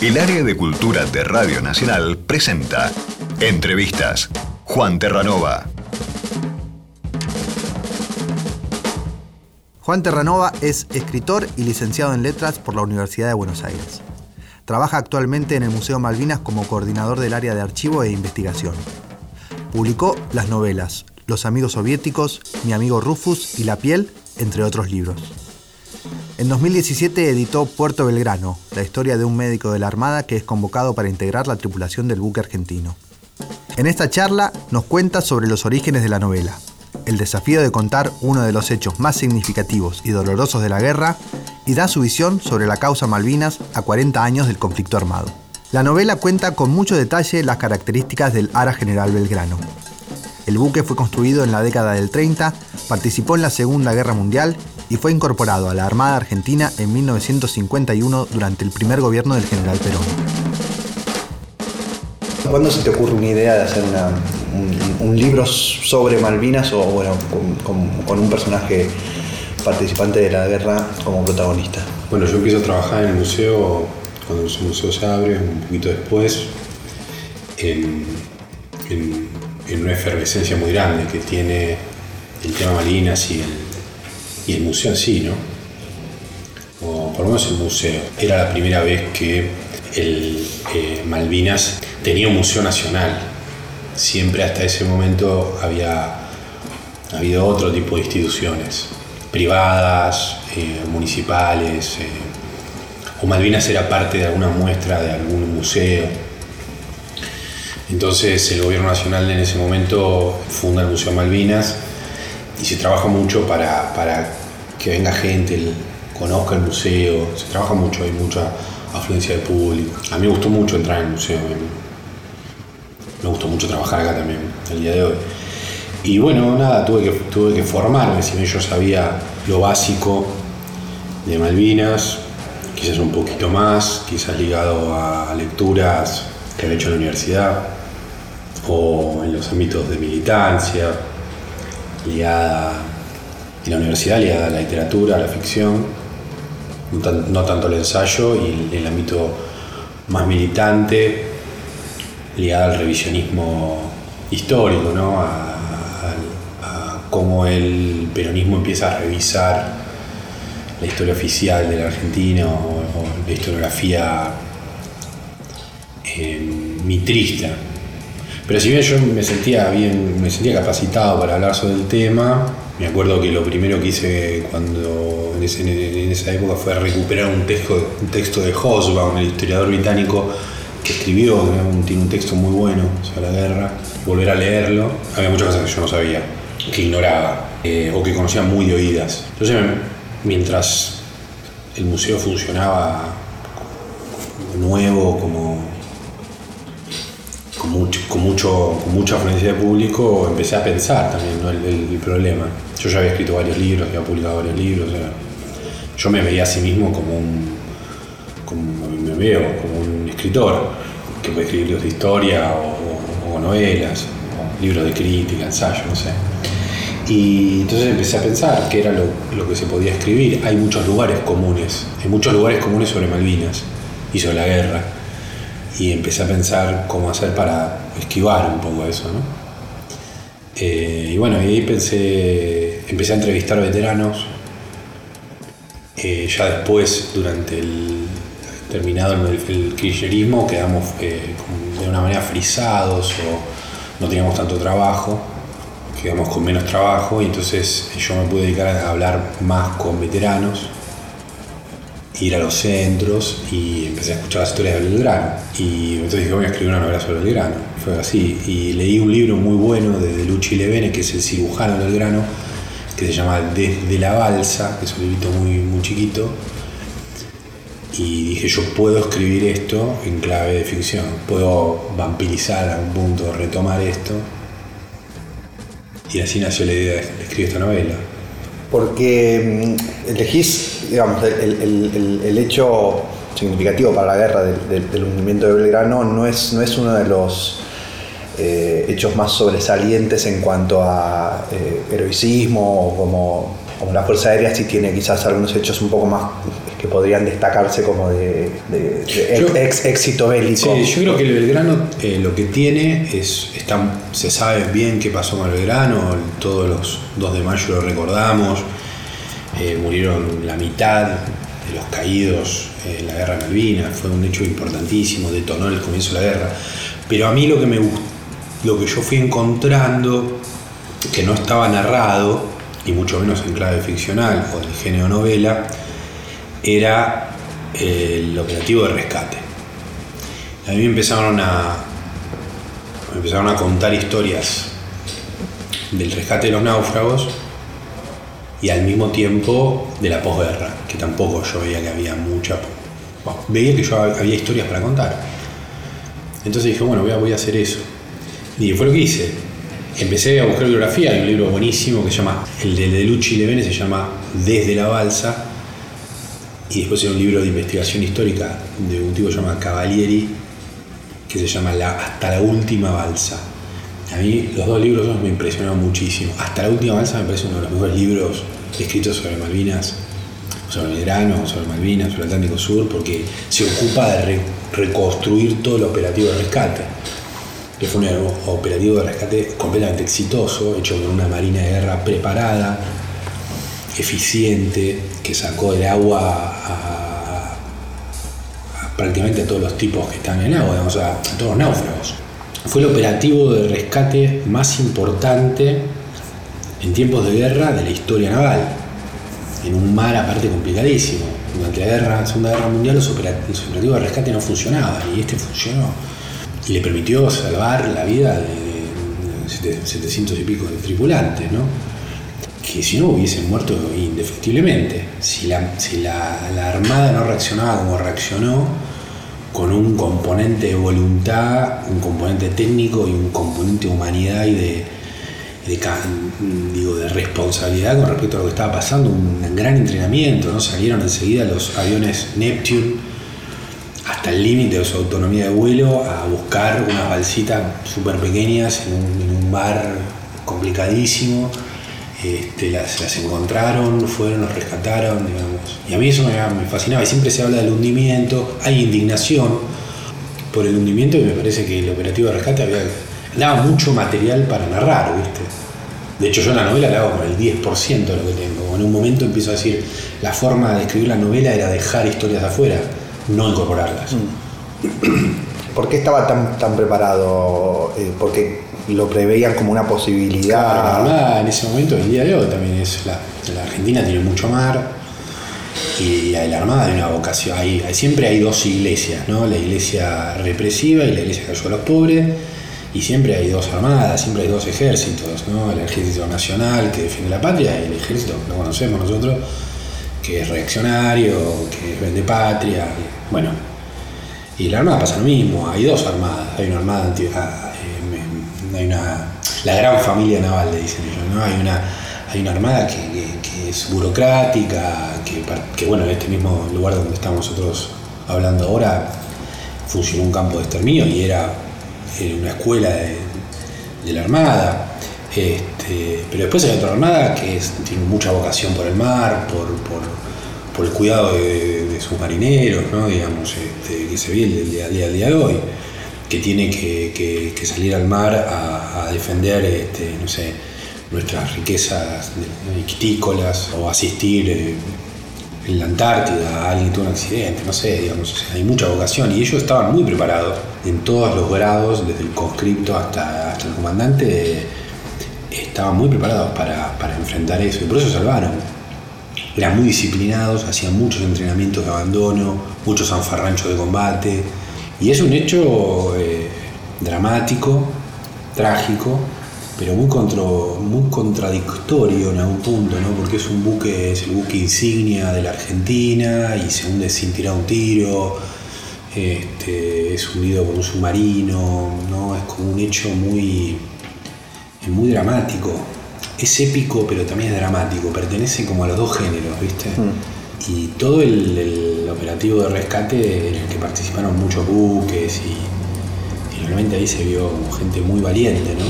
El área de cultura de Radio Nacional presenta Entrevistas. Juan Terranova. Juan Terranova es escritor y licenciado en letras por la Universidad de Buenos Aires. Trabaja actualmente en el Museo Malvinas como coordinador del área de archivo e investigación. Publicó las novelas Los amigos soviéticos, Mi amigo Rufus y La piel, entre otros libros. En 2017 editó Puerto Belgrano, la historia de un médico de la Armada que es convocado para integrar la tripulación del buque argentino. En esta charla nos cuenta sobre los orígenes de la novela, el desafío de contar uno de los hechos más significativos y dolorosos de la guerra y da su visión sobre la causa Malvinas a 40 años del conflicto armado. La novela cuenta con mucho detalle las características del Ara General Belgrano. El buque fue construido en la década del 30, participó en la Segunda Guerra Mundial y fue incorporado a la Armada Argentina en 1951 durante el primer gobierno del general Perón. ¿Cuándo se te ocurre una idea de hacer un, libro sobre Malvinas o bueno, con, un personaje participante de la guerra como protagonista? Bueno, yo empiezo a trabajar en el museo, cuando el museo se abre, un poquito después, en, una efervescencia muy grande que tiene el tema Malvinas y el, museo en sí, ¿no? O por lo menos el museo. Era la primera vez que eh, Malvinas tenía un museo nacional. Siempre hasta ese momento había habido otro tipo de instituciones, privadas, eh, municipales, eh, o Malvinas era parte de alguna muestra de algún museo. Entonces el gobierno nacional en ese momento funda el Museo Malvinas y se trabaja mucho para, para que venga gente, conozca el museo, se trabaja mucho, hay mucha afluencia de público. A mí me gustó mucho entrar en el museo, me, gustó mucho trabajar acá también, el día de hoy. Y bueno, nada, tuve que, tuve que formarme, si bien yo sabía lo básico de Malvinas, quizás un poquito más, quizás ligado a lecturas que había hecho en la universidad o en los ámbitos de militancia, ligada en la universidad, ligada a la literatura, a la ficción no, tanto el ensayo y el, ámbito más militante, ligado al revisionismo histórico, ¿no? a, cómo el peronismo empieza a revisar la historia oficial de la Argentina o, la historiografía eh, mitrista. Pero si bien yo me sentía bien, me sentía capacitado para hablar sobre el tema, me acuerdo que lo primero que hice cuando en, esa época fue recuperar un texto, un texto de Hosbaum, el historiador británico que escribió, tiene un texto muy bueno sobre la guerra, volver a leerlo. Había muchas cosas que yo no sabía, que ignoraba eh, o que conocía muy de oídas. Entonces, mientras el museo funcionaba nuevo, como con, mucho, con, mucha afluencia de público, empecé a pensar también el, problema. Yo ya había escrito varios libros, había publicado varios libros. yo me veía a sí mismo como un, como me veo, como un escritor que puede escribir libros de historia o, novelas, o libros de crítica, ensayos, no sé. Y entonces empecé a pensar qué era lo, lo, que se podía escribir. Hay muchos lugares comunes, hay muchos lugares comunes sobre Malvinas y sobre la guerra y empecé a pensar cómo hacer para esquivar un poco eso, ¿no? Eh, y bueno, y ahí pensé, empecé a entrevistar veteranos. Eh, ya después, durante el terminado el, kirchnerismo, quedamos eh, de una manera frisados o no teníamos tanto trabajo, quedamos con menos trabajo y entonces yo me pude dedicar a hablar más con veteranos ir a los centros y empecé a escuchar las historias de Belgrano. Y entonces dije, voy a escribir una novela sobre Belgrano. Fue así. Y leí un libro muy bueno de, Luchi Levene, que es el cirujano de Belgrano, que se llama Desde la Balsa, que es un librito muy, muy chiquito. Y dije, yo puedo escribir esto en clave de ficción, puedo vampirizar a un punto, retomar esto. Y así nació la idea de escribir esta novela porque mm, elegís, digamos, el, hecho significativo para la guerra del, hundimiento de Belgrano no es, no es uno de los eh, hechos más sobresalientes en cuanto a eh, heroicismo o como, como, la Fuerza Aérea sí tiene quizás algunos hechos un poco más que podrían destacarse como de, ex, éxito bélico. Sí, yo creo que el Belgrano eh, lo que tiene es, está, se sabe bien qué pasó con el Belgrano, todos los 2 de mayo lo recordamos, eh, murieron la mitad de los caídos en la guerra de Malvinas, fue un hecho importantísimo, detonó el comienzo de la guerra, pero a mí lo que me lo que yo fui encontrando, que no estaba narrado, y mucho menos en clave ficcional o de género novela, era el operativo de rescate. A mí empezaron a, empezaron a contar historias del rescate de los náufragos y al mismo tiempo de la posguerra, que tampoco yo veía que había mucha... veía que yo había historias para contar. Entonces dije, bueno, voy a, voy a hacer eso. Y fue lo que hice. Empecé a buscar bibliografía, hay un libro buenísimo que se llama, el de, de Luchi Levene se llama Desde la Balsa, y después hay un libro de investigación histórica de un tipo que se Cavalieri, que se llama Hasta la última balsa. A mí los dos libros me impresionaron muchísimo. Hasta la última balsa me parece uno de los mejores libros escritos sobre Malvinas, sobre el grano, sobre Malvinas, sobre el Atlántico Sur, porque se ocupa de reconstruir todo el operativo de rescate. Que fue un operativo de rescate completamente exitoso, hecho con una marina de guerra preparada, eficiente, que sacó el agua a, prácticamente a todos los tipos que están en el agua, a, todos los náufragos. Fue el operativo de rescate más importante en tiempos de guerra de la historia naval, en un mar aparte complicadísimo. Durante la guerra, Segunda Guerra Mundial los operativos de rescate no funcionaban y este funcionó y le permitió salvar la vida de, de 700 y pico de tripulantes, ¿no? Que si no hubiesen muerto indefectiblemente. Si la, si la, Armada no reaccionaba como reaccionó, con un componente de voluntad, un componente técnico y un componente de humanidad y de, digo, de responsabilidad con respecto a lo que estaba pasando, un gran entrenamiento, ¿no? salieron enseguida los aviones Neptune hasta el límite de su autonomía de vuelo a buscar unas balsitas súper pequeñas en un, en un bar complicadísimo este, las, encontraron, fueron, los rescataron, digamos. Y a mí eso me, fascinaba. Y siempre se habla del hundimiento, hay indignación por el hundimiento y me parece que el operativo de rescate daba mucho material para narrar, ¿viste? De hecho, yo la novela la hago con el 10% de lo que tengo. En un momento empiezo a decir, la forma de escribir la novela era dejar historias afuera, no incorporarlas. Mm. ¿Por qué estaba tan, tan preparado? Eh, porque lo preveían como una posibilidad. Claro, en ese momento, el día de hoy también es la, Argentina tiene mucho mar y la Armada hay una vocación, hay, siempre hay dos iglesias, ¿no? la iglesia represiva y la iglesia que ayuda a los pobres y siempre hay dos armadas, siempre hay dos ejércitos, ¿no? el ejército nacional que defiende la patria y el ejército que lo conocemos nosotros que es reaccionario, que vende patria, bueno, y la armada pasa lo mismo, hay dos armadas, hay una armada antigua hay una, la gran familia naval, le dicen ellos, ¿no? Hay una, hay una armada que, es burocrática, que, bueno, en este mismo lugar donde estamos nosotros hablando ahora, funcionó un campo de exterminio y era, una escuela de, la armada. Este, pero después hay otra armada que tiene mucha vocación por el mar, por, el cuidado de, sus marineros, ¿no? digamos, este, que se ve el día, día, día de hoy que tiene que, salir al mar a, defender, este, no sé, nuestras riquezas vitícolas o asistir eh, en la Antártida a alguien tuvo un accidente, no sé, digamos, hay mucha vocación. Y ellos estaban muy preparados en todos los grados, desde el conscripto hasta, hasta el comandante, estaban muy preparados para, para enfrentar eso. Y por eso salvaron. Eran muy disciplinados, hacían muchos entrenamientos de abandono, muchos zanfarranchos de combate, y es un hecho eh, dramático, trágico, pero muy, muy contradictorio en algún punto, ¿no? porque es un buque, es el buque insignia de la Argentina y se hunde sin tirar un tiro, este, es hundido por un submarino, ¿no? es como un hecho muy, muy dramático. Es épico, pero también es dramático, pertenece como a los dos géneros, ¿viste? Mm y todo el, operativo de rescate en el que participaron muchos buques y, realmente ahí se vio gente muy valiente, ¿no?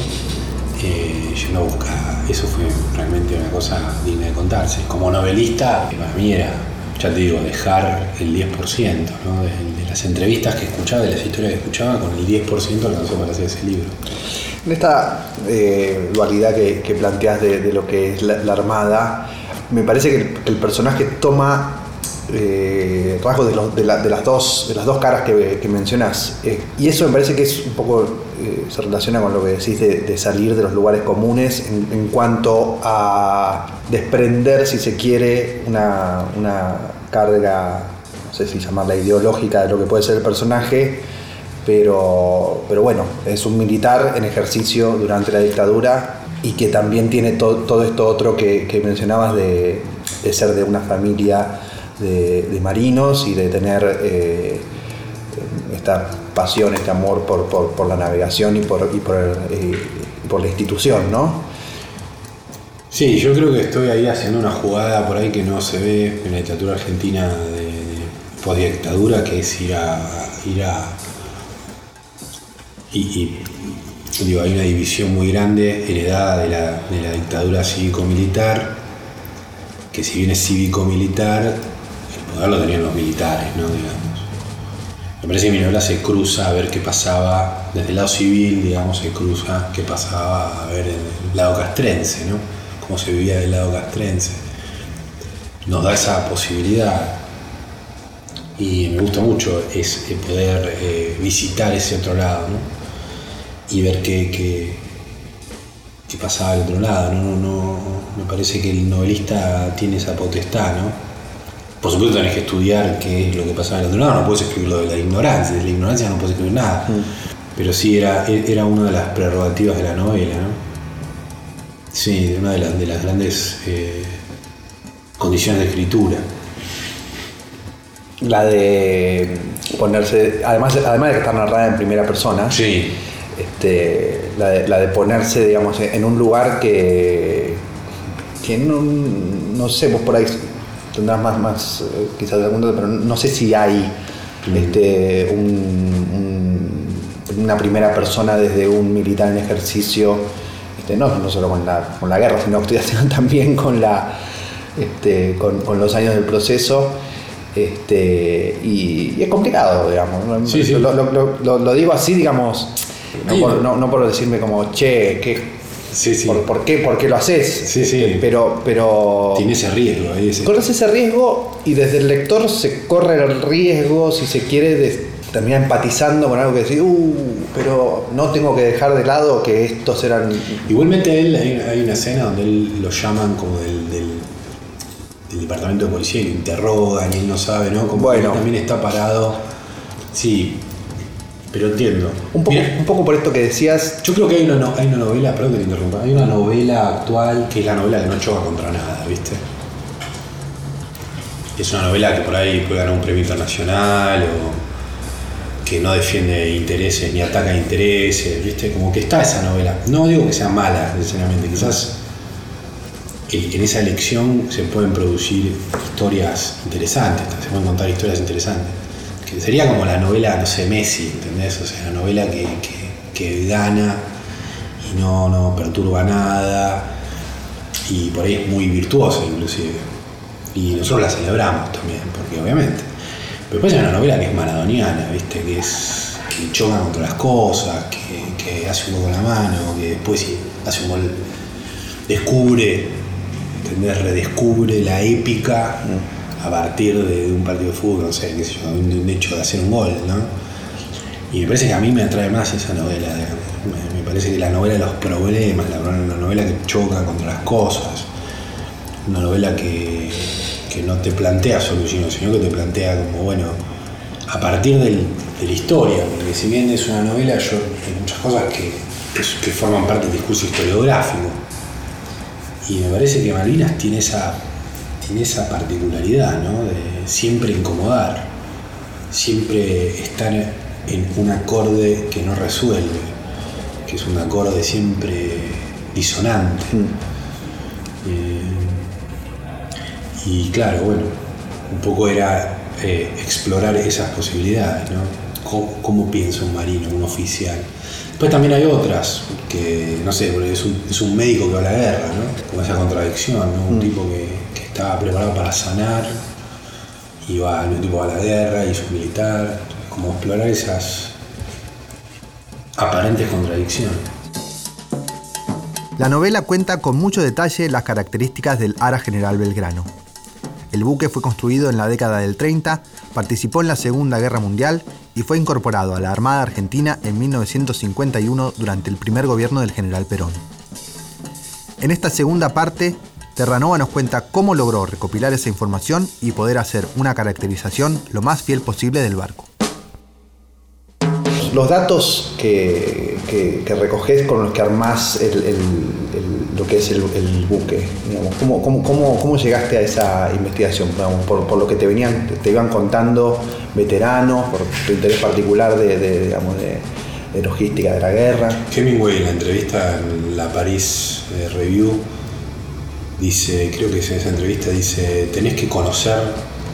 Eh, yendo a buscar, eso fue realmente una cosa digna de contarse. Como novelista, para mí era ya te digo, dejar el 10%, ¿no? de, las entrevistas que escuchaba, de las historias que escuchaba, con el 10% alcanzó para hacer ese libro. En esta eh, dualidad que, planteas de, lo que es la, Armada, me parece que el, personaje toma eh, rasgos de, de las dos caras que, que mencionas. Eh, y eso me parece que es un poco, se relaciona con lo que decís de, salir de los lugares comunes en, cuanto a desprender, si se quiere, una, una carga, no sé si llamarla ideológica de lo que puede ser el personaje pero, pero bueno, es un militar en ejercicio durante la dictadura y que también tiene todo esto otro que, mencionabas de, ser de una familia de, marinos y de tener eh, esta pasión, este amor por, la navegación y por, eh, por, la institución, ¿no? Sí, yo creo que estoy ahí haciendo una jugada por ahí que no se ve en la literatura argentina de, de dictadura, que es ir a, ir a y, digo, hay una división muy grande heredada de la, de la dictadura cívico-militar, que si bien es cívico-militar, el poder lo tenían los militares, ¿no? Digamos. Me parece que mi se cruza a ver qué pasaba, desde el lado civil, digamos, se cruza qué pasaba a ver el lado castrense, ¿no? Cómo se vivía del lado castrense. Nos da esa posibilidad y me gusta mucho es poder eh, visitar ese otro lado, ¿no? Y ver qué, qué, qué pasaba al otro lado. ¿no? No, me parece que el novelista tiene esa potestad, ¿no? Por supuesto tenés que estudiar qué es lo que pasaba al otro lado, no puedes escribir lo de la ignorancia, de la ignorancia no puedes escribir nada. Mm. Pero sí era, era una de las prerrogativas de la novela, ¿no? Sí, una de, las, de las grandes eh, condiciones de escritura. La de ponerse, además, además de que está narrada en primera persona, sí este, la, de, ponerse, digamos, en un lugar que, que no, sé, vos por ahí tendrás más, más eh, quizás algún pero no sé si hay mm. este, una primera persona desde un militar en ejercicio, este, no, no solo con la, con la guerra, sino, también con, la, este, con, los años del proceso. Este, y, es complicado, digamos. lo, digo así, digamos, no por, decirme como, che, ¿qué, Por, qué, ¿por qué lo haces? Sí, sí. Este, pero, pero. Tiene ese riesgo. Ahí Corres ese riesgo y desde el lector se corre el riesgo, si se quiere, de terminar empatizando con algo que decís, uh, pero no tengo que dejar de lado que estos eran. Igualmente, él, hay, una escena donde él lo llaman como del, del, departamento de policía y lo interrogan y él no sabe, ¿no? Como bueno. también está parado. Sí, pero entiendo. Un poco, un poco por esto que decías. Yo creo que hay una, hay una novela, perdón que te interrumpa, hay una novela actual que es la novela que no choca contra nada, ¿viste? Es una novela que por ahí puede ganar un premio internacional o que no defiende intereses ni ataca intereses, ¿viste? Como que está esa novela. No digo que sea mala, necesariamente, quizás en esa elección se pueden producir historias interesantes, se pueden contar historias interesantes que sería como la novela, no sé, Messi, ¿entendés? O sea, la novela que, gana y no, no perturba nada y por ahí es muy virtuosa inclusive. Y nosotros la celebramos también, porque obviamente. Pero después hay una novela que es maradoniana, ¿viste? Que es que choca contra las cosas, que, hace un gol con la mano, que después hace un gol, descubre, ¿entendés? Redescubre la épica a partir de, un partido de fútbol, no sé, qué sé yo, de un hecho de hacer un gol, ¿no? Y me parece que a mí me atrae más esa novela, me, parece que la novela de los problemas, la, una novela que choca contra las cosas, una novela que, no te plantea soluciones, sino que te plantea como, bueno, a partir de la historia, porque si bien es una novela, yo hay muchas cosas que, que forman parte del discurso historiográfico. Y me parece que Malvinas tiene esa tiene esa particularidad, ¿no? De siempre incomodar, siempre estar en un acorde que no resuelve, que es un acorde siempre disonante. Mm. Eh, y claro, bueno, un poco era eh, explorar esas posibilidades, ¿no? ¿Cómo, piensa un marino, un oficial? Después también hay otras, que no sé, es un, es un médico que va a la guerra, ¿no? Con esa contradicción, ¿no? Un mm. tipo que, estaba preparado para sanar iba tipo a la guerra, hizo militar, como explorar esas aparentes contradicciones. La novela cuenta con mucho detalle las características del Ara General Belgrano. El buque fue construido en la década del 30, participó en la Segunda Guerra Mundial y fue incorporado a la Armada Argentina en 1951 durante el primer gobierno del general Perón. En esta segunda parte, Terranova nos cuenta cómo logró recopilar esa información y poder hacer una caracterización lo más fiel posible del barco. Los datos que, que, recoges con los que armás lo que es el, buque, ¿cómo, llegaste a esa investigación? por, lo que te venían, te iban contando veteranos, por tu interés particular de, digamos, de, logística de la guerra. Hemingway en la entrevista en la Paris eh, Review dice, creo que en esa entrevista dice, tenés que conocer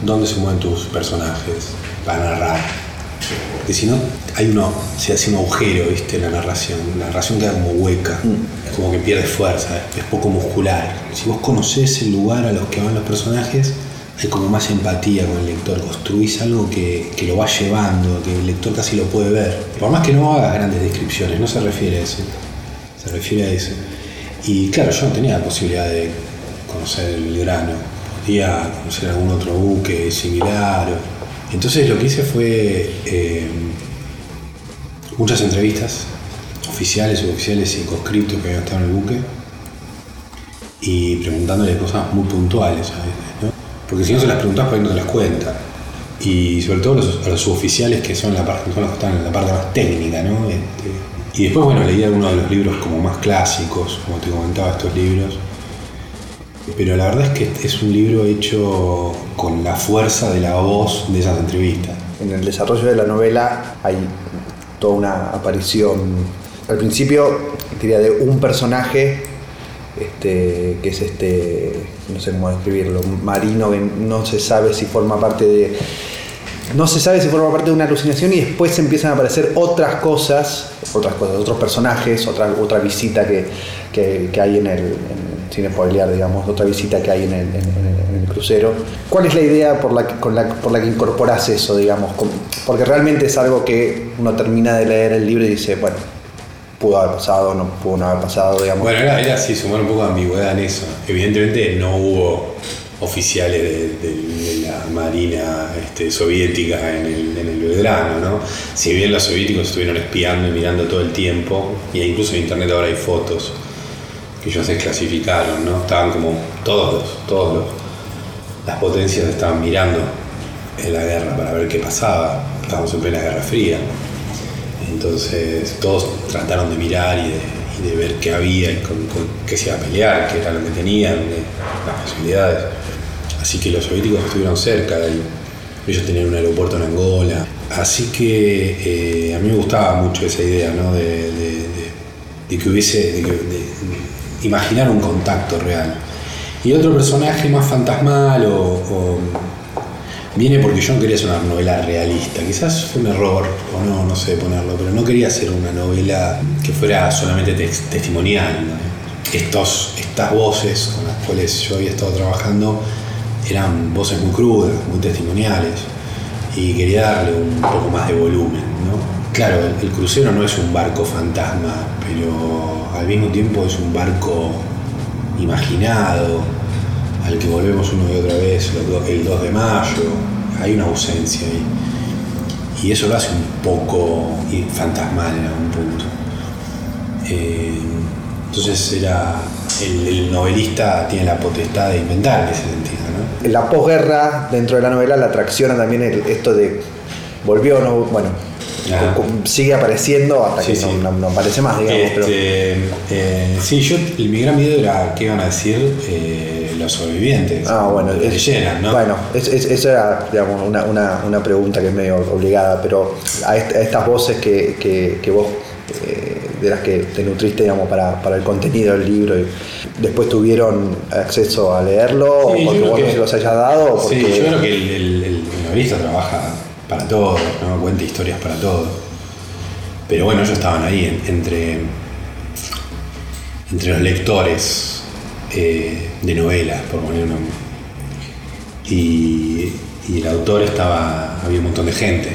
dónde se mueven tus personajes para narrar. Porque si no, hay uno, se hace un agujero, ¿viste? La narración. La narración queda como hueca, mm. es como que pierde fuerza, es poco muscular. Si vos conocés el lugar a los que van los personajes, hay como más empatía con el lector, construís algo que, lo va llevando, que el lector casi lo puede ver. Por más que no hagas grandes descripciones, no se refiere a eso, se refiere a eso. Y claro, yo no tenía la posibilidad de conocer el grano, podía conocer algún otro buque similar. Entonces lo que hice fue eh, muchas entrevistas, oficiales, suboficiales y conscriptos que habían estado en el buque, y preguntándole cosas muy puntuales porque si no se las preguntas, ahí no te las cuenta. Y sobre todo a los suboficiales que son, la parte, los que están en la parte más técnica, ¿no? Este, y después, bueno, leí algunos de los libros como más clásicos, como te comentaba, estos libros. Pero la verdad es que es un libro hecho con la fuerza de la voz de esas entrevistas. En el desarrollo de la novela hay toda una aparición, al principio diría de un personaje este, que es este, no sé cómo describirlo, marino que no se sabe si forma parte de, no se sabe si forma parte de una alucinación y después empiezan a aparecer otras cosas, otras cosas, otros personajes, otra, otra visita que, hay en el, sin spoilear, digamos, otra visita que hay en el, crucero. ¿Cuál es la idea por la, con la, por la que incorporas eso, digamos? Porque realmente es algo que uno termina de leer el libro y dice, bueno, pudo haber pasado, no pudo no haber pasado, digamos. Bueno, era, era así, sumar un poco de ambigüedad en eso. Evidentemente no hubo oficiales de, la Marina este, soviética en el, en el Belgrano, ¿no? Si bien los soviéticos estuvieron espiando y mirando todo el tiempo, y incluso en internet ahora hay fotos que ellos desclasificaron, ¿no? Estaban como todos todos las potencias estaban mirando en la guerra para ver qué pasaba. Estábamos en plena Guerra Fría. Entonces todos trataron de mirar y de, ver qué había y con, qué se iba a pelear, qué era lo que tenían, las posibilidades. Así que los soviéticos estuvieron cerca, ellos tenían un aeropuerto en Angola. Así que eh, a mí me gustaba mucho esa idea ¿no? de, que hubiese, de, imaginar un contacto real. Y otro personaje más fantasmal o viene porque yo no quería hacer una novela realista. Quizás fue un error, o no, no sé ponerlo, pero no quería hacer una novela que fuera solamente testimonial. Estas voces con las cuales yo había estado trabajando eran voces muy crudas, muy testimoniales, y quería darle un poco más de volumen. Claro, el, crucero no es un barco fantasma, pero al mismo tiempo es un barco imaginado, al que volvemos una y otra vez el 2 de mayo, hay una ausencia ahí. Y eso lo hace un poco fantasmal en algún punto. Eh, entonces era el, novelista tiene la potestad de inventar en ese sentido. En la posguerra, dentro de la novela, la atracciona también esto de volvió, no, bueno, sigue apareciendo hasta que No, aparece más, digamos. Este, eh, sí, yo, mi gran miedo era qué iban a decir eh, los sobrevivientes. Ah, bueno, es, llenan, ¿no? Bueno, eso era digamos, una, una, una, pregunta que es medio obligada, pero a, estas voces que, que, vos. Eh, de las que te nutriste digamos, para, para, el contenido del libro y después tuvieron acceso a leerlo o porque vos no se los hayas dado sí, yo creo que el, el, el novelista trabaja para todos, ¿no? cuenta historias para todos. Pero bueno, ellos estaban ahí entre, entre los lectores eh, de novelas, por poner un Y, y el autor estaba, había un montón de gente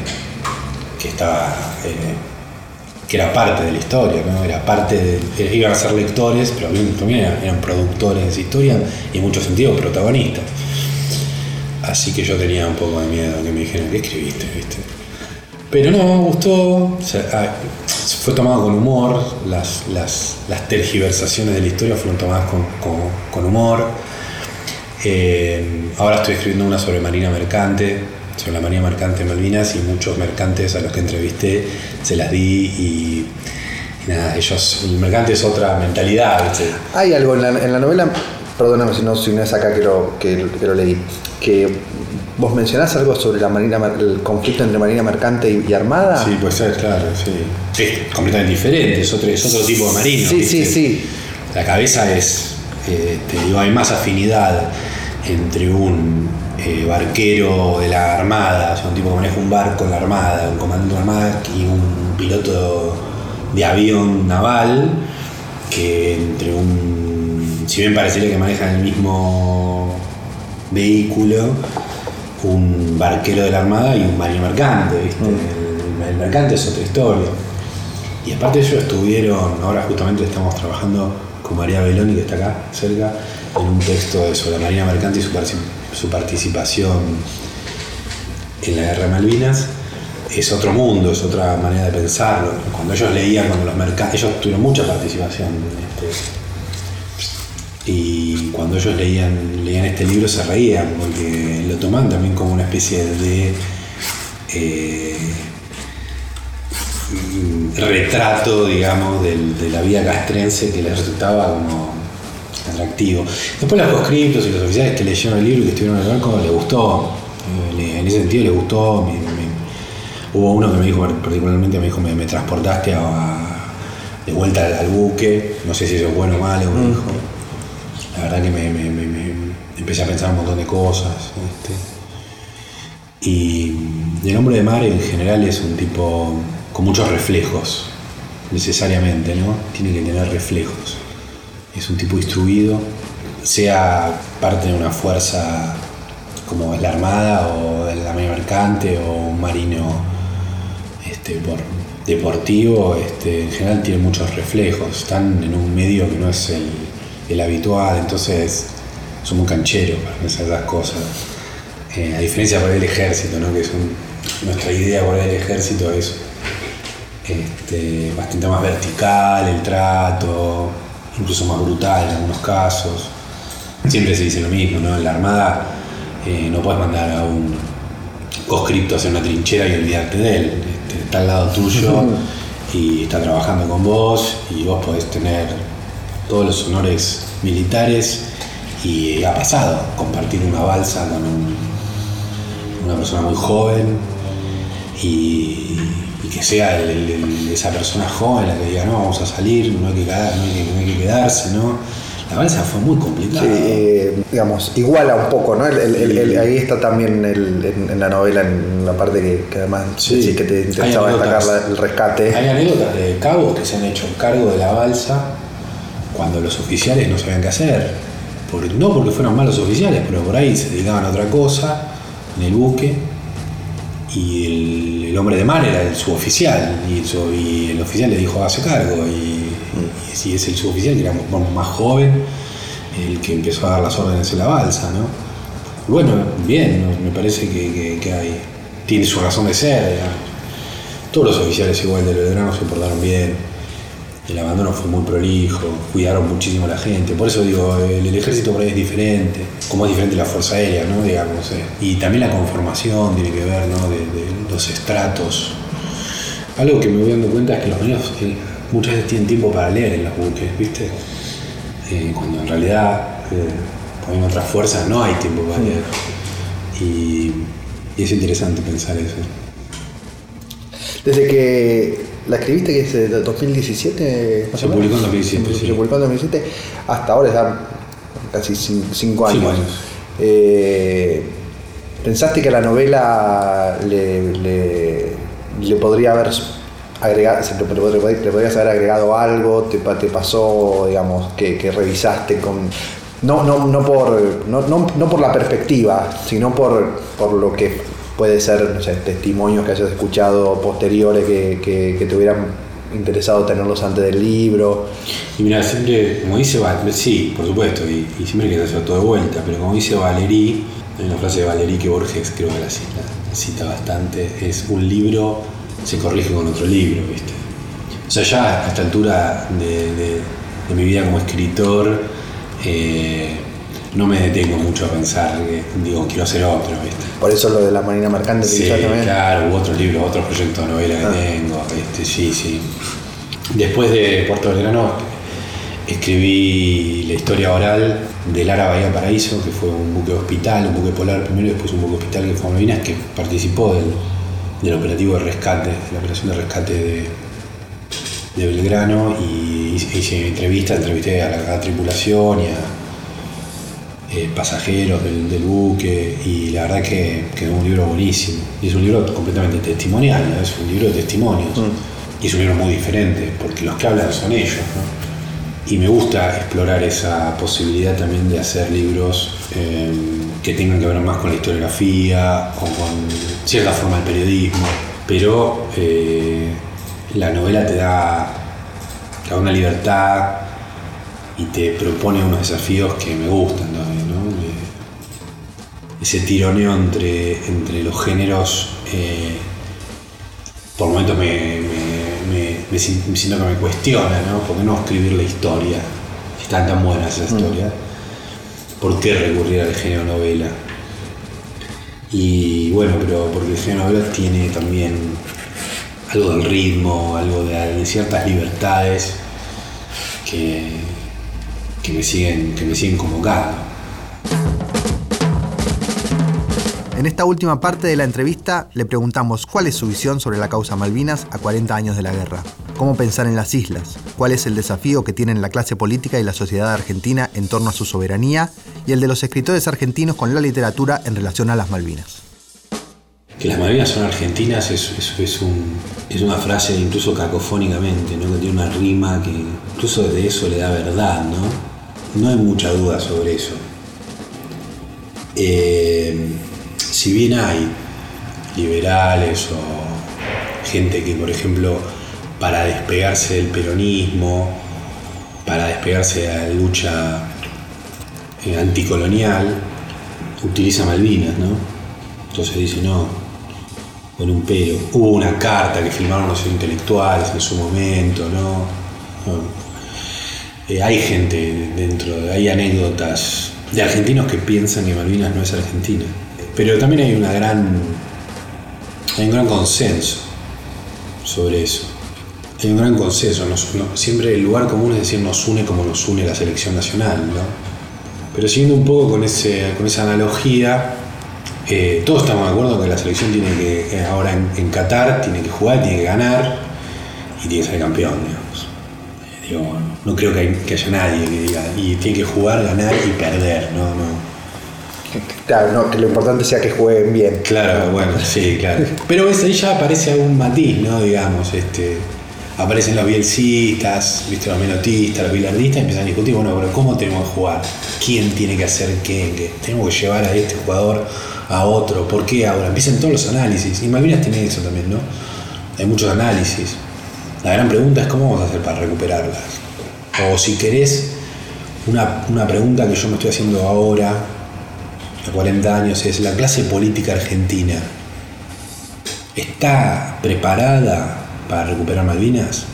que estaba, eh, que era parte de la historia, ¿no? Era parte de, iban a ser lectores, pero también eran, productores de esa historia y en muchos sentidos protagonistas. Así que yo tenía un poco de miedo que me dijeran, ¿qué escribiste? ¿Viste? Pero no, me gustó, ah, fue tomado con humor, las, las, tergiversaciones de la historia fueron tomadas con, humor. Eh, ahora estoy escribiendo una sobre Marina Mercante, sobre la Marina Mercante de Malvinas y muchos mercantes a los que entrevisté se las di y, nada, ellos, el mercante es otra mentalidad. Hay algo en la, en la novela, perdóname si no, si no es acá que lo, que lo leí, que ¿Vos mencionás algo sobre la marina, el conflicto entre marina mercante y, armada? Sí, pues ser, claro, sí. Es completamente diferente, es otro, tipo de marino. Sí, sí, sí. La cabeza es, eh, te digo, hay más afinidad entre un eh, barquero de la armada, o sea, un tipo que maneja un barco en la armada, un comandante de la armada y un piloto de avión naval, que entre un, si bien parecería que manejan el mismo vehículo, un barquero de la Armada y un marino mercante, mm. El, mercante es otra historia. Y aparte ellos estuvieron, ahora justamente estamos trabajando con María Beloni, que está acá cerca, en un texto sobre la Marina Mercante y su, participación en la Guerra de Malvinas. Es otro mundo, es otra manera de pensarlo. Cuando ellos leían, cuando los mercantes, ellos tuvieron mucha participación. Este, y cuando ellos leían, leían este libro se reían, porque lo toman también como una especie de eh, retrato, digamos, de la vida castrense que les resultaba como atractivo. Después los conscriptos y los oficiales que leyeron el libro y que estuvieron en el banco les gustó, eh, en ese sentido les gustó. hubo uno que me dijo, particularmente me dijo, me, transportaste de vuelta al, buque, no sé si eso es bueno o malo, me mm. dijo la verdad que me, empecé a pensar un montón de cosas. Y el hombre de mar en general es un tipo con muchos reflejos, necesariamente, ¿no? Tiene que tener reflejos. Es un tipo instruido, sea parte de una fuerza como la Armada o la Marina Mercante o un marino este, deportivo, este, en general tiene muchos reflejos. Están en un medio que no es el el habitual, entonces son muy cancheros para pensar esas cosas. Eh, a diferencia por el ejército, ¿no? que es nuestra idea por el ejército es este, bastante más vertical el trato, incluso más brutal en algunos casos. Siempre se dice lo mismo, ¿no? En la Armada eh, no puedes mandar a un conscripto hacia una trinchera y olvidarte de él. Este, está al lado tuyo y está trabajando con vos y vos podés tener todos los honores militares y ha pasado compartir una balsa con una persona muy joven y, que sea esa persona joven la que diga no vamos a salir, no hay que, no hay que, quedarse, ¿no? La balsa fue muy complicada. Sí, eh, digamos, iguala un poco, ¿no? ahí está también en, la novela, en la parte que, además sí. que te interesaba destacar el rescate. Hay anécdotas de cabos que se han hecho cargo de la balsa cuando los oficiales no sabían qué hacer. no porque fueran malos oficiales, pero por ahí se dedicaban a otra cosa en el buque y el, hombre de mar era el suboficial y, el oficial le dijo hace cargo y, si es el suboficial que era más joven el que empezó a dar las órdenes en la balsa ¿no? bueno bien me parece que, hay tiene su razón de ser todos los oficiales igual de Belgrano se portaron bien el abandono fue muy prolijo, cuidaron muchísimo a la gente. Por eso digo, el, ejército por ahí es diferente, como es diferente la Fuerza Aérea, ¿no? Digamos, eh. Y también la conformación tiene que ver, ¿no? De, los estratos. Algo que me voy dando cuenta es que los marinos eh, muchas veces tienen tiempo para leer en los buques, ¿viste? Eh, cuando en realidad en otras fuerzas no hay tiempo para leer. Y es interesante pensar eso. Desde que la escribiste que es de 2017. Se publicó en 2017. Se, publicó en 2017. Hasta ahora ya casi cinco años. años. Eh, ¿Pensaste que la novela le, le, podría haber agregado, le, podrías haber agregado algo? ¿Te, te pasó, digamos, que, revisaste con no, no, no, por, no, no, no por la perspectiva, sino por, por lo que puede ser, testimonios que hayas escuchado posteriores que, que, que te hubieran interesado tenerlos antes del libro. Y mira, siempre, como dice Valerí, sí, por supuesto, y, siempre hay que hacer todo de vuelta, pero como dice Valerí, hay una frase de Valerí que Borges creo que la cita, bastante, es un libro se corrige con otro libro, ¿viste? O sea, ya a esta altura de, de, de mi vida como escritor, eh, no me detengo mucho a pensar que, digo, quiero hacer otro, ¿viste? Por eso lo de la Marina Mercante Sí, quizás también. claro, u otros libros, otros proyectos de novela que Ah. tengo, este, sí, sí. Después de Puerto Belgrano escribí la historia oral de Lara Bahía Paraíso, que fue un buque hospital, un buque polar primero y después un buque hospital que fue Malvinas, que participó del, del operativo de rescate, de la operación de rescate de, de Belgrano y hice, hice entrevistas, entrevisté a la, a la tripulación y a eh, pasajeros del, del buque y la verdad que quedó un libro buenísimo. Y es un libro completamente testimonial, ¿no? es un libro de testimonios. Y es un libro muy diferente porque los que hablan son ellos. ¿no? Y me gusta explorar esa posibilidad también de hacer libros eh, que tengan que ver más con la historiografía o con cierta forma del periodismo. Pero eh, la novela te da, te da una libertad y te propone unos desafíos que me gustan. Ese tironeo entre, entre los géneros, eh, por momentos me, me- me- me si- me siento que me cuestiona, ¿no? ¿Por qué no escribir la historia? Si están tan buenas esas historias, ¿por qué recurrir al género novela? Y bueno, pero porque el género novela tiene también algo del ritmo, algo de, de ciertas libertades que, que me siguen, que me siguen convocando. En esta última parte de la entrevista le preguntamos cuál es su visión sobre la causa Malvinas a 40 años de la guerra, cómo pensar en las islas, cuál es el desafío que tienen la clase política y la sociedad argentina en torno a su soberanía y el de los escritores argentinos con la literatura en relación a las Malvinas. Que las Malvinas son argentinas es, es- es un- es una frase incluso cacofónicamente, ¿no? que tiene una rima que incluso de eso le da verdad, ¿no? No hay mucha duda sobre eso. Eh, si bien hay liberales o gente que, por ejemplo, para despegarse del peronismo, para despegarse de la lucha eh, anticolonial, utiliza Malvinas, ¿no? Entonces dice, no, con un pero. Hubo una carta que firmaron los intelectuales en su momento, ¿no? Eh, hay gente dentro, hay anécdotas de argentinos que piensan que Malvinas no es Argentina. Pero también hay una gran. hay un gran consenso sobre eso. Hay un gran consenso. siempre el lugar común es decir nos une como nos une la selección nacional, ¿no? Pero siguiendo un poco con, ese, con esa analogía, eh, todos estamos de acuerdo que la selección tiene que, eh, ahora en, Qatar, tiene que jugar, tiene que ganar y tiene que ser campeón, digamos. Eh, digo, no creo que, que haya nadie que diga, y tiene que jugar, ganar y perder, no, no. Claro, no, que lo importante sea que jueguen bien. Claro, bueno, sí, claro. Pero ves, ahí ya aparece algún matiz, ¿no? Digamos, este, aparecen los bielcistas, ¿viste? los menotistas, los bilardistas, y empiezan a discutir, bueno, pero ¿cómo tenemos que jugar? ¿Quién tiene que hacer qué? ¿Qué? ¿Tenemos que llevar a este jugador a otro? ¿Por qué ahora? Empiezan todos los análisis. Y Malvinas tiene eso también, ¿no? Hay muchos análisis. La gran pregunta es cómo vamos a hacer para recuperarlas. O si querés, una, una pregunta que yo me estoy haciendo ahora, a 40 años, es la clase política argentina. ¿Está preparada para recuperar Malvinas?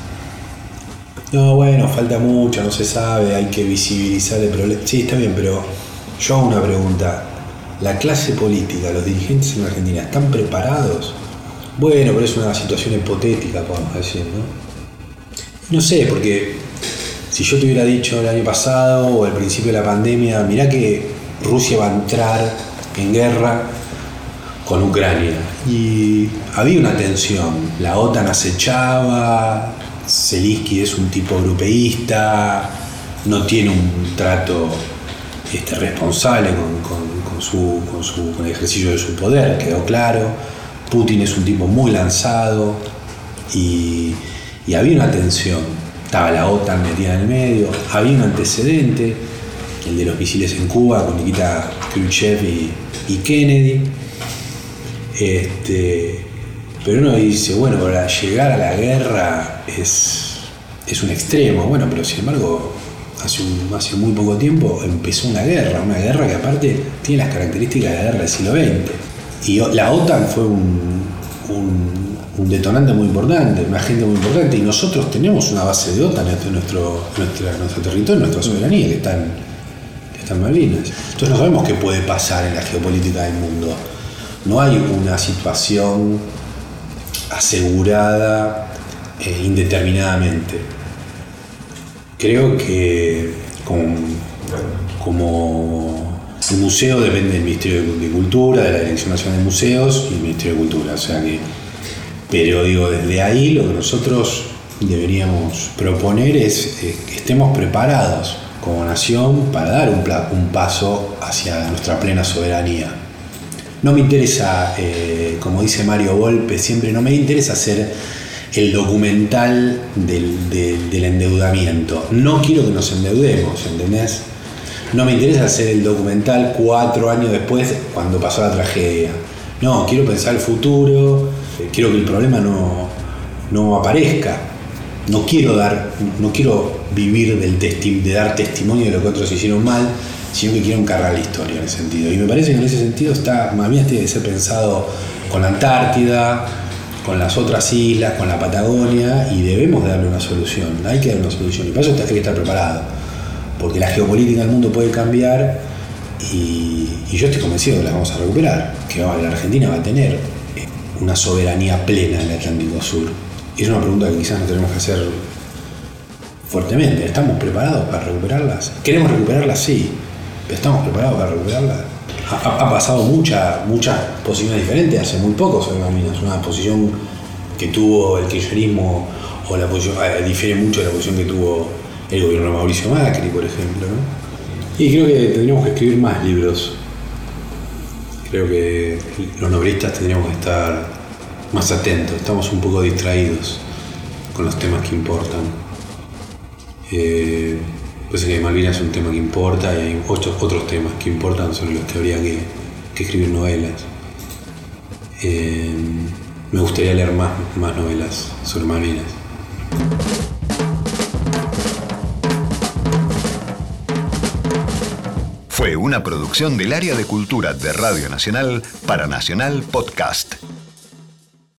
No, bueno, falta mucho, no se sabe, hay que visibilizar el problema. Sí, está bien, pero yo hago una pregunta. ¿La clase política, los dirigentes en Argentina, están preparados? Bueno, pero es una situación hipotética, podemos decir, ¿no? No sé, porque si yo te hubiera dicho el año pasado o al principio de la pandemia, mirá que Rusia va a entrar en guerra con Ucrania. Y había una tensión. La OTAN acechaba, Zelensky es un tipo europeísta, no tiene un trato este, responsable con, su, el ejercicio de su poder, quedó claro. Putin es un tipo muy lanzado y, y había una tensión. Estaba la OTAN metida en el medio, había un antecedente el de los misiles en Cuba con Nikita Khrushchev y, Kennedy. Este, pero uno dice, bueno, para llegar a la guerra es, es un extremo. Bueno, pero sin embargo, hace, hace muy poco tiempo empezó una guerra, una guerra que aparte tiene las características de la guerra del siglo XX. Y la OTAN fue un, un, detonante muy importante, una agente muy importante, y nosotros tenemos una base de OTAN en nuestro, nuestro territorio, nuestra soberanía, que está, Entonces no sabemos qué puede pasar en la geopolítica del mundo. No hay una situación asegurada eh, indeterminadamente. Creo que como, el museo depende del Ministerio de Cultura, de la Dirección Nacional de Museos y del Ministerio de Cultura. O sea que, pero digo, desde ahí lo que nosotros deberíamos proponer es que estemos preparados como nación para dar un, paso hacia nuestra plena soberanía. No me interesa, eh, como dice Mario Volpe, siempre no me interesa hacer el documental del, endeudamiento. No quiero que nos endeudemos, ¿entendés? No me interesa hacer el documental cuatro años después cuando pasó la tragedia. No, quiero pensar el futuro, quiero que el problema no, no aparezca. No quiero dar, no quiero vivir del de dar testimonio de lo que otros hicieron mal, sino que quiero encargar la historia en ese sentido. Y me parece que en ese sentido está, bien tiene que ser pensado con la Antártida, con las otras islas, con la Patagonia, y debemos darle una solución, hay que darle una solución, y para eso hay que estar preparado, porque la geopolítica del mundo puede cambiar y, yo estoy convencido que la vamos a recuperar, que la Argentina va a tener eh, una soberanía plena en el Atlántico Sur. Y es una pregunta que quizás nos tenemos que hacer fuertemente. ¿Estamos preparados para recuperarlas? ¿Queremos recuperarlas? Sí. ¿Pero estamos preparados para recuperarlas? ha, pasado muchas posiciones diferentes hace muy poco sobre Malvinas. Una posición que tuvo el kirchnerismo o la posición, eh, difiere mucho de la posición que tuvo el gobierno de Mauricio Macri, por ejemplo. Y creo que tendríamos que escribir más libros. Creo que los novelistas tendríamos que estar más atentos. Estamos un poco distraídos con los temas que importan. Eh, pues que Malvinas es un tema que importa y hay otros, otros temas que importan sobre los que habría que, escribir novelas. Eh, me gustaría leer más, más novelas sobre Malvinas. Fue una producción del área de cultura de Radio Nacional para Nacional Podcast.